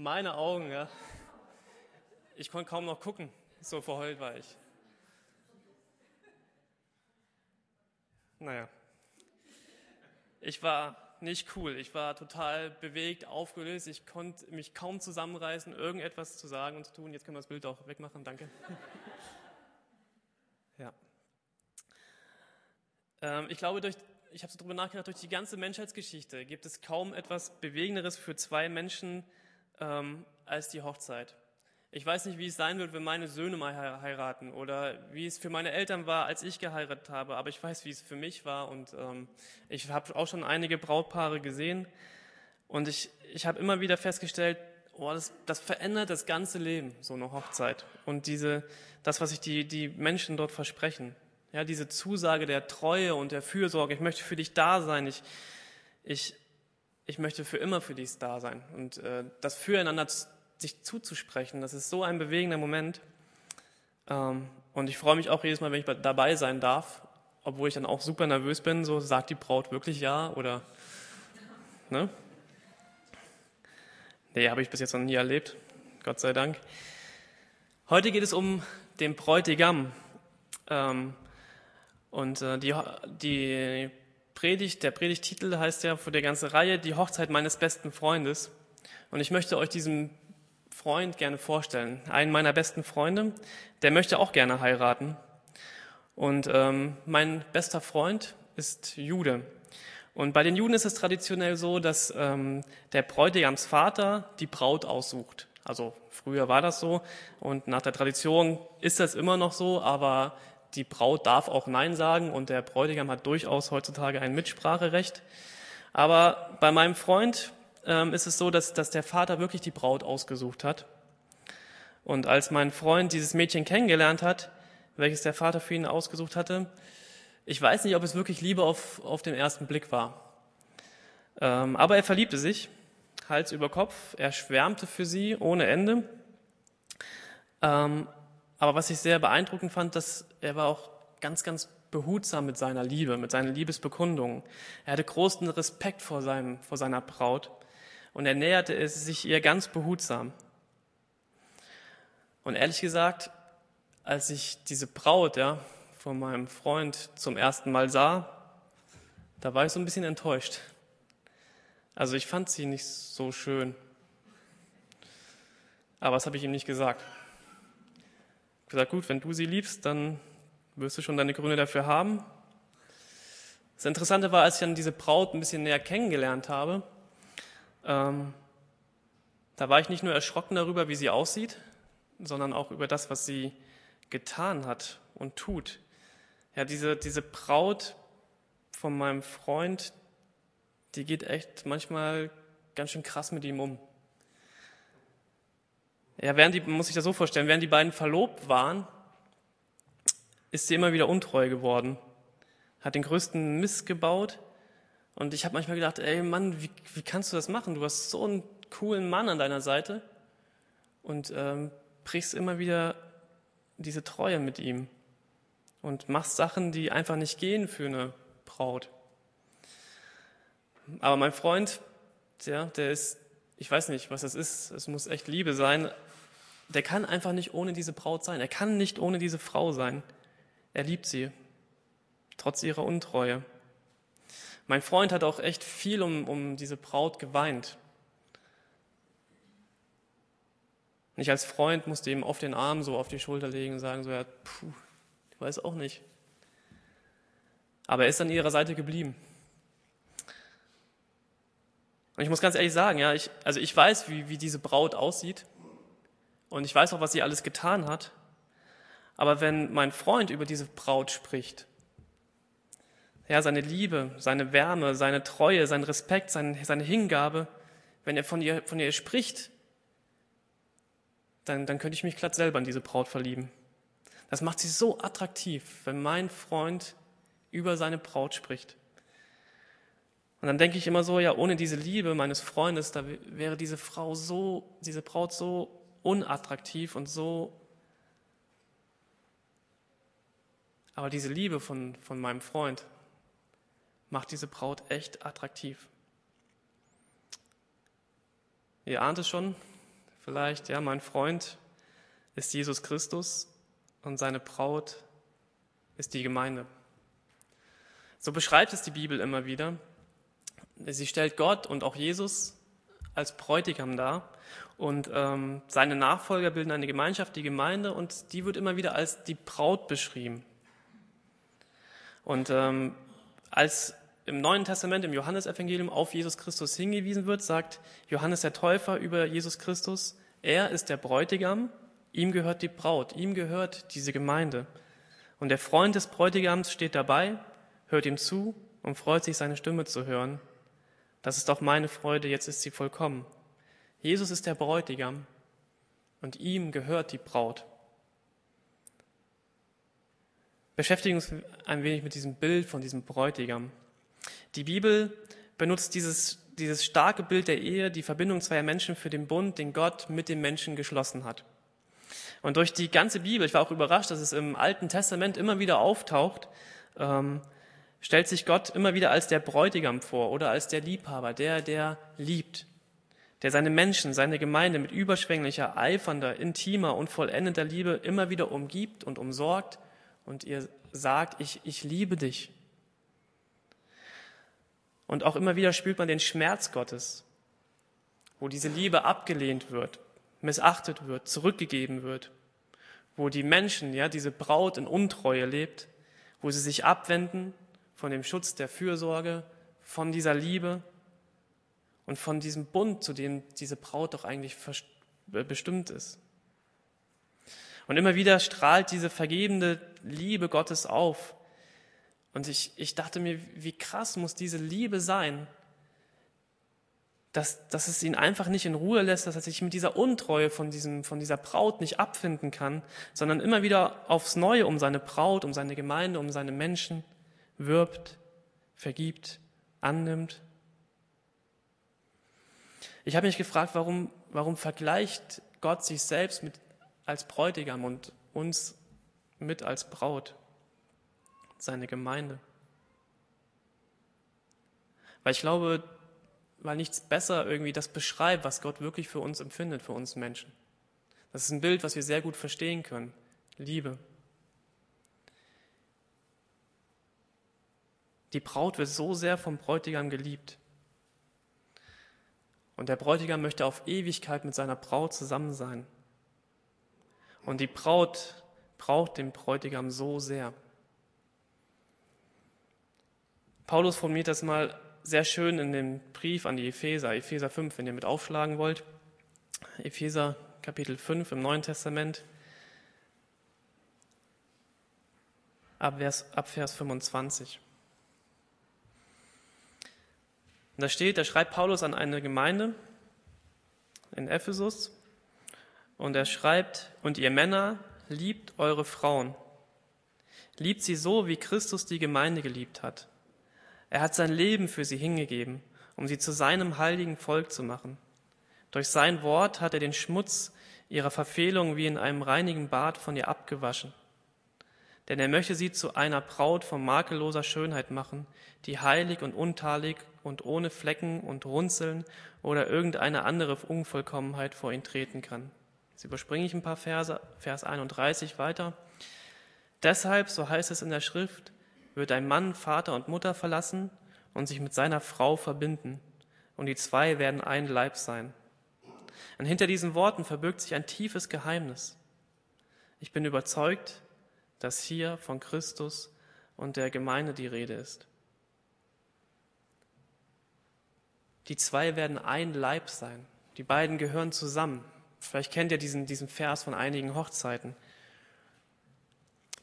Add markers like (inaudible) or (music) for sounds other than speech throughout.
Meine Augen, ja. Ich konnte kaum noch gucken, so verheult war ich. Naja. Ich war nicht cool. Ich war total bewegt, aufgelöst. Ich konnte mich kaum zusammenreißen, irgendetwas zu sagen und zu tun. Jetzt können wir das Bild auch wegmachen. Danke. ja. Ähm, ich glaube, durch, ich habe so darüber nachgedacht, durch die ganze Menschheitsgeschichte gibt es kaum etwas Bewegenderes für zwei Menschen ähm, als die Hochzeit. Ich weiß nicht, wie es sein wird, wenn meine Söhne mal heiraten oder wie es für meine Eltern war, als ich geheiratet habe, aber ich weiß, wie es für mich war und ähm, ich habe auch schon einige Brautpaare gesehen und ich, ich habe immer wieder festgestellt, oh, das, das verändert das ganze Leben, so eine Hochzeit und diese, das, was sich die, die Menschen dort versprechen. Ja, diese Zusage der Treue und der Fürsorge, ich möchte für dich da sein, ich, ich, ich möchte für immer für dich da sein und äh, das Füreinander sich zuzusprechen. Das ist so ein bewegender Moment. Ähm, und ich freue mich auch jedes Mal, wenn ich dabei sein darf, obwohl ich dann auch super nervös bin. So sagt die Braut wirklich ja oder ne? Nee, habe ich bis jetzt noch nie erlebt. Gott sei Dank. Heute geht es um den Bräutigam. Ähm, und äh, die, die Predigt, der Predigtitel heißt ja für die ganze Reihe Die Hochzeit meines besten Freundes. Und ich möchte euch diesen Freund gerne vorstellen. Einen meiner besten Freunde, der möchte auch gerne heiraten. Und ähm, mein bester Freund ist Jude. Und bei den Juden ist es traditionell so, dass ähm, der Bräutigamsvater die Braut aussucht. Also früher war das so und nach der Tradition ist das immer noch so, aber die Braut darf auch Nein sagen und der Bräutigam hat durchaus heutzutage ein Mitspracherecht. Aber bei meinem Freund ähm, ist es so, dass, dass der Vater wirklich die Braut ausgesucht hat. Und als mein Freund dieses Mädchen kennengelernt hat, welches der Vater für ihn ausgesucht hatte, ich weiß nicht, ob es wirklich Liebe auf, auf den ersten Blick war. Ähm, aber er verliebte sich, Hals über Kopf, er schwärmte für sie ohne Ende. Ähm, aber was ich sehr beeindruckend fand, dass er war auch ganz, ganz behutsam mit seiner Liebe, mit seinen Liebesbekundungen. Er hatte großen Respekt vor, seinem, vor seiner Braut und er näherte sich ihr ganz behutsam. Und ehrlich gesagt, als ich diese Braut ja, von meinem Freund zum ersten Mal sah, da war ich so ein bisschen enttäuscht. Also ich fand sie nicht so schön. Aber das habe ich ihm nicht gesagt. Gesagt, gut, wenn du sie liebst, dann wirst du schon deine Gründe dafür haben. Das Interessante war, als ich dann diese Braut ein bisschen näher kennengelernt habe, ähm, da war ich nicht nur erschrocken darüber, wie sie aussieht, sondern auch über das, was sie getan hat und tut. Ja, diese, diese Braut von meinem Freund, die geht echt manchmal ganz schön krass mit ihm um. Ja, während die, muss ich das so vorstellen, während die beiden verlobt waren, ist sie immer wieder untreu geworden, hat den größten Mist gebaut. Und ich habe manchmal gedacht, ey Mann, wie, wie kannst du das machen? Du hast so einen coolen Mann an deiner Seite. Und ähm, brichst immer wieder diese Treue mit ihm. Und machst Sachen, die einfach nicht gehen für eine Braut. Aber mein Freund, der, der ist, ich weiß nicht, was das ist, es muss echt Liebe sein, der kann einfach nicht ohne diese Braut sein. Er kann nicht ohne diese Frau sein. Er liebt sie, trotz ihrer Untreue. Mein Freund hat auch echt viel um, um diese Braut geweint. Und ich als Freund musste ihm oft den Arm so auf die Schulter legen und sagen so, ja, puh, ich weiß auch nicht. Aber er ist an ihrer Seite geblieben. Und ich muss ganz ehrlich sagen, ja, ich, also ich weiß, wie, wie diese Braut aussieht. Und ich weiß auch, was sie alles getan hat. Aber wenn mein Freund über diese Braut spricht, ja, seine Liebe, seine Wärme, seine Treue, sein Respekt, seine, seine Hingabe, wenn er von ihr, von ihr spricht, dann, dann könnte ich mich glatt selber in diese Braut verlieben. Das macht sie so attraktiv, wenn mein Freund über seine Braut spricht. Und dann denke ich immer so, ja, ohne diese Liebe meines Freundes, da wäre diese Frau so, diese Braut so unattraktiv und so. Aber diese Liebe von, von meinem Freund, macht diese Braut echt attraktiv. Ihr ahnt es schon, vielleicht, ja, mein Freund ist Jesus Christus und seine Braut ist die Gemeinde. So beschreibt es die Bibel immer wieder. Sie stellt Gott und auch Jesus als Bräutigam dar und ähm, seine Nachfolger bilden eine Gemeinschaft, die Gemeinde, und die wird immer wieder als die Braut beschrieben. Und ähm, als im Neuen Testament, im Johannesevangelium auf Jesus Christus hingewiesen wird, sagt Johannes der Täufer über Jesus Christus, er ist der Bräutigam, ihm gehört die Braut, ihm gehört diese Gemeinde. Und der Freund des Bräutigams steht dabei, hört ihm zu und freut sich, seine Stimme zu hören. Das ist doch meine Freude, jetzt ist sie vollkommen. Jesus ist der Bräutigam und ihm gehört die Braut. Beschäftigen uns ein wenig mit diesem Bild von diesem Bräutigam. Die Bibel benutzt dieses, dieses starke Bild der Ehe, die Verbindung zweier Menschen für den Bund, den Gott mit dem Menschen geschlossen hat. Und durch die ganze Bibel, ich war auch überrascht, dass es im Alten Testament immer wieder auftaucht, ähm, stellt sich Gott immer wieder als der Bräutigam vor oder als der Liebhaber, der, der liebt, der seine Menschen, seine Gemeinde mit überschwänglicher, eifernder, intimer und vollendender Liebe immer wieder umgibt und umsorgt und ihr sagt, ich, ich liebe dich. Und auch immer wieder spürt man den Schmerz Gottes, wo diese Liebe abgelehnt wird, missachtet wird, zurückgegeben wird, wo die Menschen, ja, diese Braut in Untreue lebt, wo sie sich abwenden von dem Schutz der Fürsorge, von dieser Liebe und von diesem Bund, zu dem diese Braut doch eigentlich bestimmt ist. Und immer wieder strahlt diese vergebende Liebe Gottes auf, und ich, ich dachte mir, wie krass muss diese Liebe sein, dass, dass es ihn einfach nicht in Ruhe lässt, dass er sich mit dieser Untreue von, diesem, von dieser Braut nicht abfinden kann, sondern immer wieder aufs Neue um seine Braut, um seine Gemeinde, um seine Menschen wirbt, vergibt, annimmt. Ich habe mich gefragt, warum, warum vergleicht Gott sich selbst mit, als Bräutigam und uns mit als Braut? seine Gemeinde. Weil ich glaube, weil nichts besser irgendwie das beschreibt, was Gott wirklich für uns empfindet, für uns Menschen. Das ist ein Bild, was wir sehr gut verstehen können. Liebe. Die Braut wird so sehr vom Bräutigam geliebt. Und der Bräutigam möchte auf Ewigkeit mit seiner Braut zusammen sein. Und die Braut braucht den Bräutigam so sehr. Paulus formuliert das mal sehr schön in dem Brief an die Epheser, Epheser 5, wenn ihr mit aufschlagen wollt. Epheser Kapitel 5 im Neuen Testament, ab Vers, ab Vers 25. Und da steht, da schreibt Paulus an eine Gemeinde in Ephesus und er schreibt, und ihr Männer liebt eure Frauen. Liebt sie so, wie Christus die Gemeinde geliebt hat er hat sein Leben für sie hingegeben, um sie zu seinem heiligen Volk zu machen. Durch sein Wort hat er den Schmutz ihrer Verfehlung wie in einem reinigen Bad von ihr abgewaschen. Denn er möchte sie zu einer Braut von makelloser Schönheit machen, die heilig und untadelig und ohne Flecken und Runzeln oder irgendeine andere Unvollkommenheit vor ihn treten kann. Jetzt überspringe ich ein paar Verse, Vers 31 weiter. Deshalb, so heißt es in der Schrift, wird ein Mann Vater und Mutter verlassen und sich mit seiner Frau verbinden, und die zwei werden ein Leib sein. Und hinter diesen Worten verbirgt sich ein tiefes Geheimnis. Ich bin überzeugt, dass hier von Christus und der Gemeinde die Rede ist. Die zwei werden ein Leib sein. Die beiden gehören zusammen. Vielleicht kennt ihr diesen, diesen Vers von einigen Hochzeiten.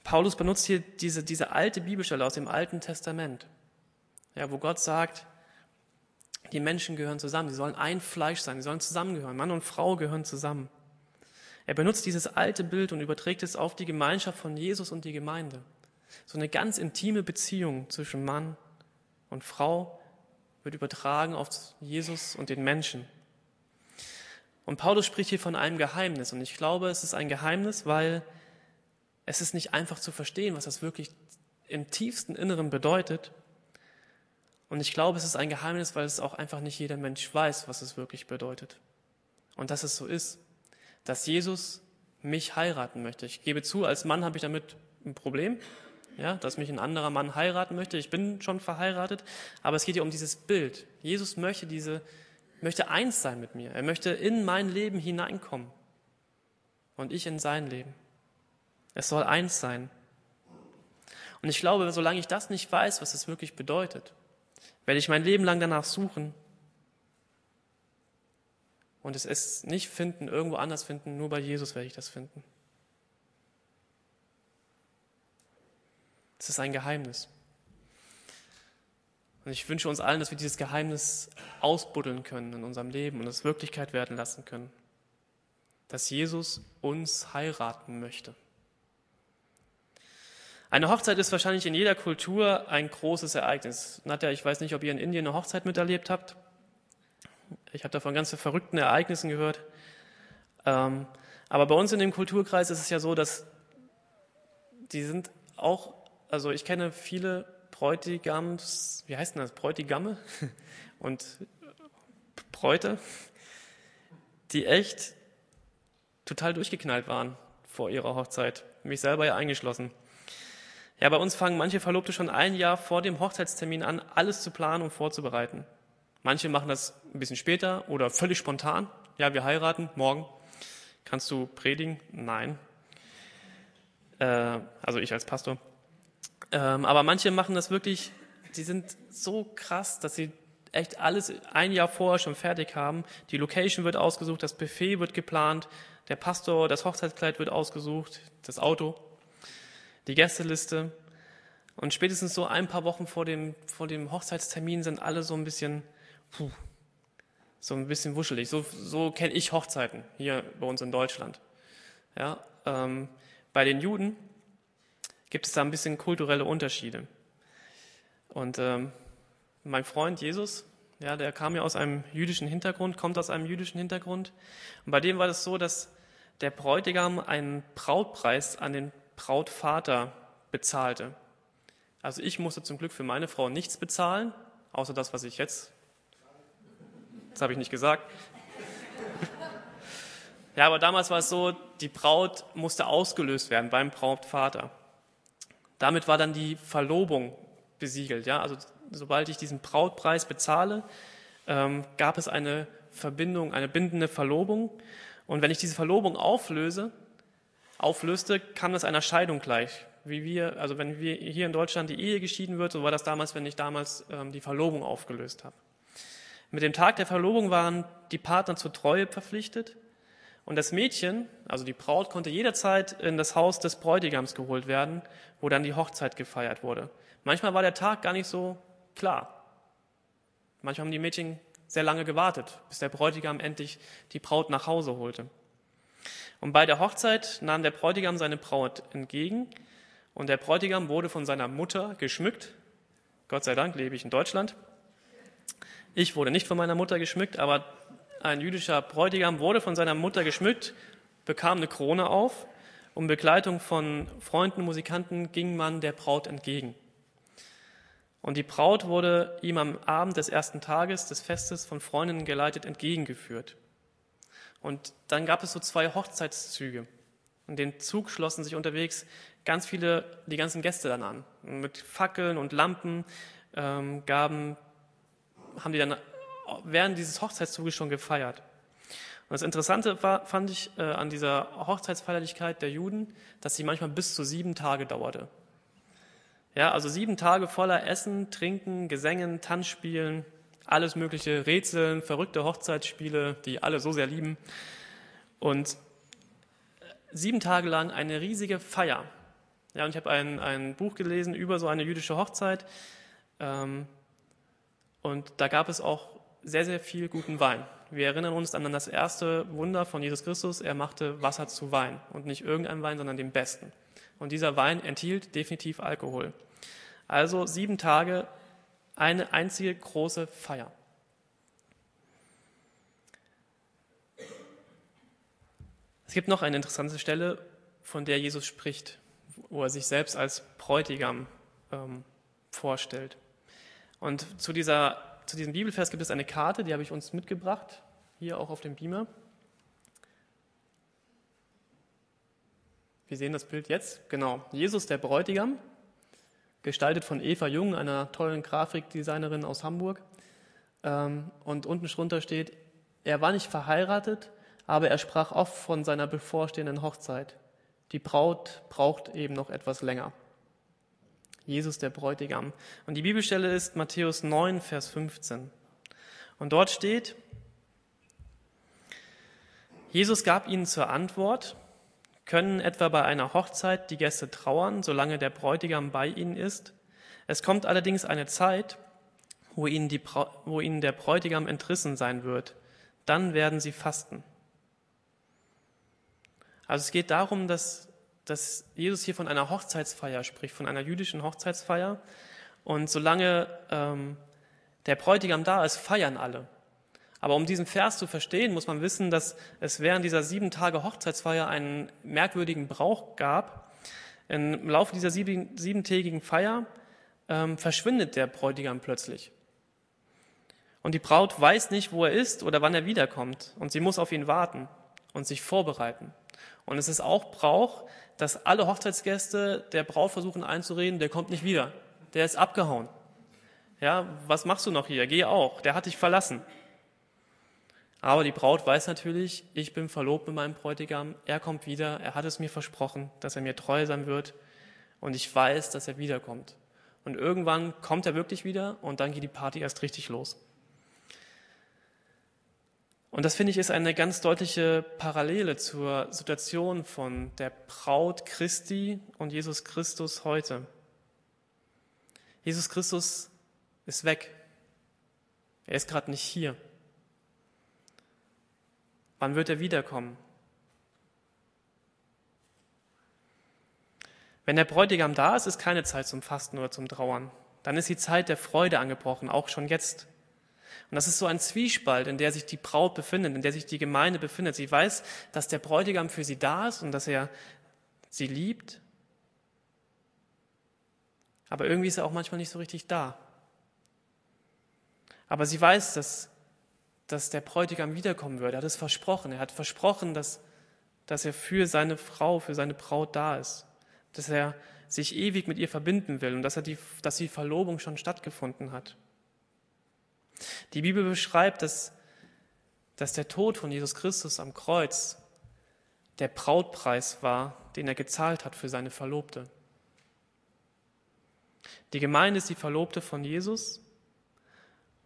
Paulus benutzt hier diese, diese alte Bibelstelle aus dem Alten Testament, ja, wo Gott sagt, die Menschen gehören zusammen, sie sollen ein Fleisch sein, sie sollen zusammengehören, Mann und Frau gehören zusammen. Er benutzt dieses alte Bild und überträgt es auf die Gemeinschaft von Jesus und die Gemeinde. So eine ganz intime Beziehung zwischen Mann und Frau wird übertragen auf Jesus und den Menschen. Und Paulus spricht hier von einem Geheimnis. Und ich glaube, es ist ein Geheimnis, weil es ist nicht einfach zu verstehen, was das wirklich im tiefsten Inneren bedeutet. Und ich glaube, es ist ein Geheimnis, weil es auch einfach nicht jeder Mensch weiß, was es wirklich bedeutet. Und dass es so ist, dass Jesus mich heiraten möchte. Ich gebe zu, als Mann habe ich damit ein Problem, ja, dass mich ein anderer Mann heiraten möchte. Ich bin schon verheiratet, aber es geht ja um dieses Bild. Jesus möchte diese, möchte eins sein mit mir. Er möchte in mein Leben hineinkommen und ich in sein Leben. Es soll eins sein. Und ich glaube, solange ich das nicht weiß, was es wirklich bedeutet, werde ich mein Leben lang danach suchen und es ist nicht finden, irgendwo anders finden, nur bei Jesus werde ich das finden. Es ist ein Geheimnis. Und ich wünsche uns allen, dass wir dieses Geheimnis ausbuddeln können in unserem Leben und es Wirklichkeit werden lassen können. Dass Jesus uns heiraten möchte. Eine Hochzeit ist wahrscheinlich in jeder Kultur ein großes Ereignis. Nadja, ich weiß nicht, ob ihr in Indien eine Hochzeit miterlebt habt. Ich habe davon ganz verrückten Ereignissen gehört. Ähm, aber bei uns in dem Kulturkreis ist es ja so, dass die sind auch, also ich kenne viele Bräutigams, wie heißt denn das, Bräutigamme (laughs) und Bräute, die echt total durchgeknallt waren vor ihrer Hochzeit, mich selber ja eingeschlossen. Ja, bei uns fangen manche Verlobte schon ein Jahr vor dem Hochzeitstermin an, alles zu planen und vorzubereiten. Manche machen das ein bisschen später oder völlig spontan. Ja, wir heiraten morgen. Kannst du predigen? Nein. Äh, also ich als Pastor. Ähm, aber manche machen das wirklich, die sind so krass, dass sie echt alles ein Jahr vorher schon fertig haben. Die Location wird ausgesucht, das Buffet wird geplant, der Pastor, das Hochzeitskleid wird ausgesucht, das Auto die Gästeliste. Und spätestens so ein paar Wochen vor dem, vor dem Hochzeitstermin sind alle so ein bisschen, puh, so ein bisschen wuschelig. So, so kenne ich Hochzeiten hier bei uns in Deutschland. Ja, ähm, bei den Juden gibt es da ein bisschen kulturelle Unterschiede. Und ähm, mein Freund Jesus, ja, der kam ja aus einem jüdischen Hintergrund, kommt aus einem jüdischen Hintergrund. Und bei dem war das so, dass der Bräutigam einen Brautpreis an den Brautvater bezahlte. Also ich musste zum Glück für meine Frau nichts bezahlen, außer das, was ich jetzt. Das habe ich nicht gesagt. Ja, aber damals war es so, die Braut musste ausgelöst werden beim Brautvater. Damit war dann die Verlobung besiegelt. Ja, also sobald ich diesen Brautpreis bezahle, ähm, gab es eine Verbindung, eine bindende Verlobung. Und wenn ich diese Verlobung auflöse, auflöste, kam das einer Scheidung gleich. Wie wir, also wenn wir hier in Deutschland die Ehe geschieden wird, so war das damals, wenn ich damals ähm, die Verlobung aufgelöst habe. Mit dem Tag der Verlobung waren die Partner zur Treue verpflichtet und das Mädchen, also die Braut, konnte jederzeit in das Haus des Bräutigams geholt werden, wo dann die Hochzeit gefeiert wurde. Manchmal war der Tag gar nicht so klar. Manchmal haben die Mädchen sehr lange gewartet, bis der Bräutigam endlich die Braut nach Hause holte. Und bei der Hochzeit nahm der Bräutigam seine Braut entgegen und der Bräutigam wurde von seiner Mutter geschmückt. Gott sei Dank lebe ich in Deutschland. Ich wurde nicht von meiner Mutter geschmückt, aber ein jüdischer Bräutigam wurde von seiner Mutter geschmückt, bekam eine Krone auf und Begleitung von Freunden, Musikanten ging man der Braut entgegen. Und die Braut wurde ihm am Abend des ersten Tages des Festes von Freundinnen geleitet entgegengeführt. Und dann gab es so zwei Hochzeitszüge. Und den Zug schlossen sich unterwegs ganz viele, die ganzen Gäste dann an. Mit Fackeln und Lampen ähm, gaben, haben die dann während dieses Hochzeitszuges schon gefeiert. Und das Interessante war, fand ich äh, an dieser Hochzeitsfeierlichkeit der Juden, dass sie manchmal bis zu sieben Tage dauerte. Ja, also sieben Tage voller Essen, Trinken, Gesängen, Tanzspielen, alles mögliche Rätseln, verrückte Hochzeitsspiele, die alle so sehr lieben. Und sieben Tage lang eine riesige Feier. Ja, und ich habe ein, ein Buch gelesen über so eine jüdische Hochzeit. Ähm, und da gab es auch sehr, sehr viel guten Wein. Wir erinnern uns an das erste Wunder von Jesus Christus. Er machte Wasser zu Wein. Und nicht irgendein Wein, sondern den besten. Und dieser Wein enthielt definitiv Alkohol. Also sieben Tage eine einzige große Feier. Es gibt noch eine interessante Stelle, von der Jesus spricht, wo er sich selbst als Bräutigam ähm, vorstellt. Und zu, dieser, zu diesem Bibelvers gibt es eine Karte, die habe ich uns mitgebracht, hier auch auf dem Beamer. Wir sehen das Bild jetzt. Genau. Jesus, der Bräutigam, gestaltet von Eva Jung, einer tollen Grafikdesignerin aus Hamburg. Ähm, und unten drunter steht, er war nicht verheiratet, aber er sprach oft von seiner bevorstehenden Hochzeit. Die Braut braucht eben noch etwas länger. Jesus der Bräutigam. Und die Bibelstelle ist Matthäus 9, Vers 15. Und dort steht, Jesus gab ihnen zur Antwort, können etwa bei einer Hochzeit die Gäste trauern, solange der Bräutigam bei ihnen ist. Es kommt allerdings eine Zeit, wo ihnen, die, wo ihnen der Bräutigam entrissen sein wird. Dann werden sie fasten. Also es geht darum, dass, dass Jesus hier von einer Hochzeitsfeier spricht, von einer jüdischen Hochzeitsfeier. Und solange ähm, der Bräutigam da ist, feiern alle. Aber um diesen Vers zu verstehen, muss man wissen, dass es während dieser sieben Tage Hochzeitsfeier einen merkwürdigen Brauch gab. Im Laufe dieser sieben, siebentägigen Feier ähm, verschwindet der Bräutigam plötzlich. Und die Braut weiß nicht, wo er ist oder wann er wiederkommt. Und sie muss auf ihn warten und sich vorbereiten. Und es ist auch Brauch, dass alle Hochzeitsgäste der Braut versuchen einzureden, der kommt nicht wieder. Der ist abgehauen. Ja, was machst du noch hier? Geh auch. Der hat dich verlassen. Aber die Braut weiß natürlich, ich bin verlobt mit meinem Bräutigam, er kommt wieder, er hat es mir versprochen, dass er mir treu sein wird und ich weiß, dass er wiederkommt. Und irgendwann kommt er wirklich wieder und dann geht die Party erst richtig los. Und das finde ich ist eine ganz deutliche Parallele zur Situation von der Braut Christi und Jesus Christus heute. Jesus Christus ist weg. Er ist gerade nicht hier. Wann wird er wiederkommen? Wenn der Bräutigam da ist, ist keine Zeit zum Fasten oder zum Trauern. Dann ist die Zeit der Freude angebrochen, auch schon jetzt. Und das ist so ein Zwiespalt, in der sich die Braut befindet, in der sich die Gemeinde befindet. Sie weiß, dass der Bräutigam für sie da ist und dass er sie liebt. Aber irgendwie ist er auch manchmal nicht so richtig da. Aber sie weiß, dass dass der Bräutigam wiederkommen würde. Er hat es versprochen. Er hat versprochen, dass, dass er für seine Frau, für seine Braut da ist. Dass er sich ewig mit ihr verbinden will und dass, er die, dass die Verlobung schon stattgefunden hat. Die Bibel beschreibt, dass, dass der Tod von Jesus Christus am Kreuz der Brautpreis war, den er gezahlt hat für seine Verlobte. Die Gemeinde ist die Verlobte von Jesus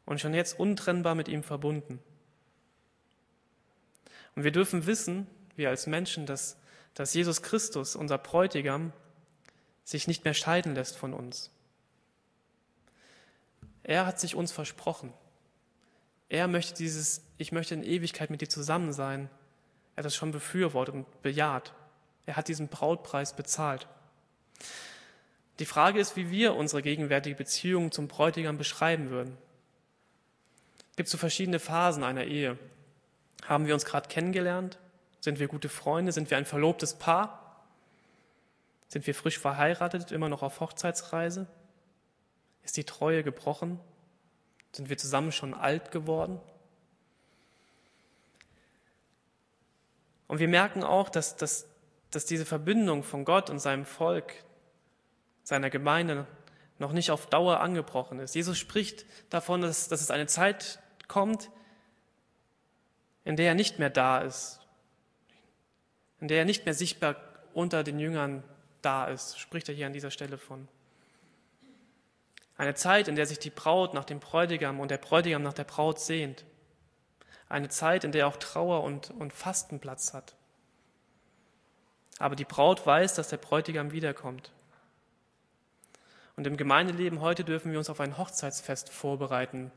und schon jetzt untrennbar mit ihm verbunden. Und wir dürfen wissen, wir als Menschen, dass, dass Jesus Christus, unser Bräutigam, sich nicht mehr scheiden lässt von uns. Er hat sich uns versprochen. Er möchte dieses, ich möchte in Ewigkeit mit dir zusammen sein. Er hat das schon befürwortet und bejaht. Er hat diesen Brautpreis bezahlt. Die Frage ist, wie wir unsere gegenwärtige Beziehung zum Bräutigam beschreiben würden gibt so verschiedene Phasen einer Ehe. Haben wir uns gerade kennengelernt? Sind wir gute Freunde? Sind wir ein verlobtes Paar? Sind wir frisch verheiratet, immer noch auf Hochzeitsreise? Ist die Treue gebrochen? Sind wir zusammen schon alt geworden? Und wir merken auch, dass, dass, dass diese Verbindung von Gott und seinem Volk, seiner Gemeinde noch nicht auf Dauer angebrochen ist. Jesus spricht davon, dass, dass es eine Zeit kommt, in der er nicht mehr da ist, in der er nicht mehr sichtbar unter den Jüngern da ist, spricht er hier an dieser Stelle von. Eine Zeit, in der sich die Braut nach dem Bräutigam und der Bräutigam nach der Braut sehnt. Eine Zeit, in der auch Trauer und, und Fasten Platz hat. Aber die Braut weiß, dass der Bräutigam wiederkommt. Und im Gemeindeleben heute dürfen wir uns auf ein Hochzeitsfest vorbereiten,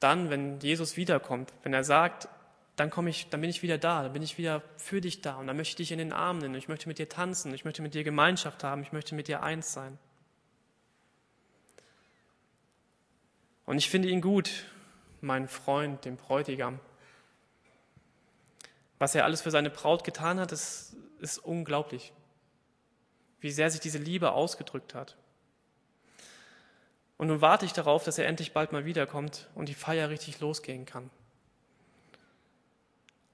dann, wenn Jesus wiederkommt, wenn er sagt, dann komme ich, dann bin ich wieder da, dann bin ich wieder für dich da und dann möchte ich dich in den Arm nehmen, ich möchte mit dir tanzen, ich möchte mit dir Gemeinschaft haben, ich möchte mit dir eins sein. Und ich finde ihn gut, mein Freund, den Bräutigam. Was er alles für seine Braut getan hat, ist, ist unglaublich. Wie sehr sich diese Liebe ausgedrückt hat. Und nun warte ich darauf, dass er endlich bald mal wiederkommt und die Feier richtig losgehen kann.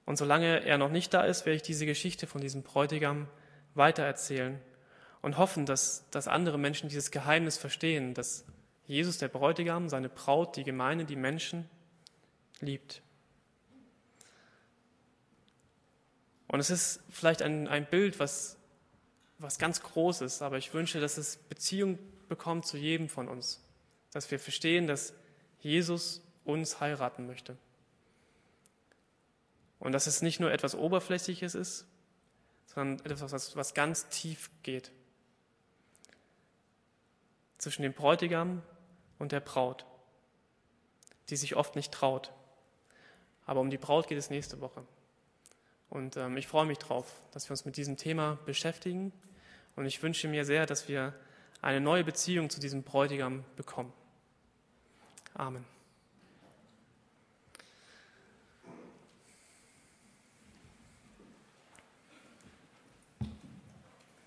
Und solange er noch nicht da ist, werde ich diese Geschichte von diesem Bräutigam weitererzählen und hoffen, dass, dass andere Menschen dieses Geheimnis verstehen, dass Jesus, der Bräutigam, seine Braut, die Gemeinde, die Menschen liebt. Und es ist vielleicht ein, ein Bild, was, was ganz groß ist, aber ich wünsche, dass es Beziehung bekommt zu jedem von uns. Dass wir verstehen, dass Jesus uns heiraten möchte. Und dass es nicht nur etwas Oberflächliches ist, sondern etwas, was, was ganz tief geht. Zwischen dem Bräutigam und der Braut, die sich oft nicht traut. Aber um die Braut geht es nächste Woche. Und ähm, ich freue mich drauf, dass wir uns mit diesem Thema beschäftigen. Und ich wünsche mir sehr, dass wir eine neue Beziehung zu diesem Bräutigam bekommen. Amen.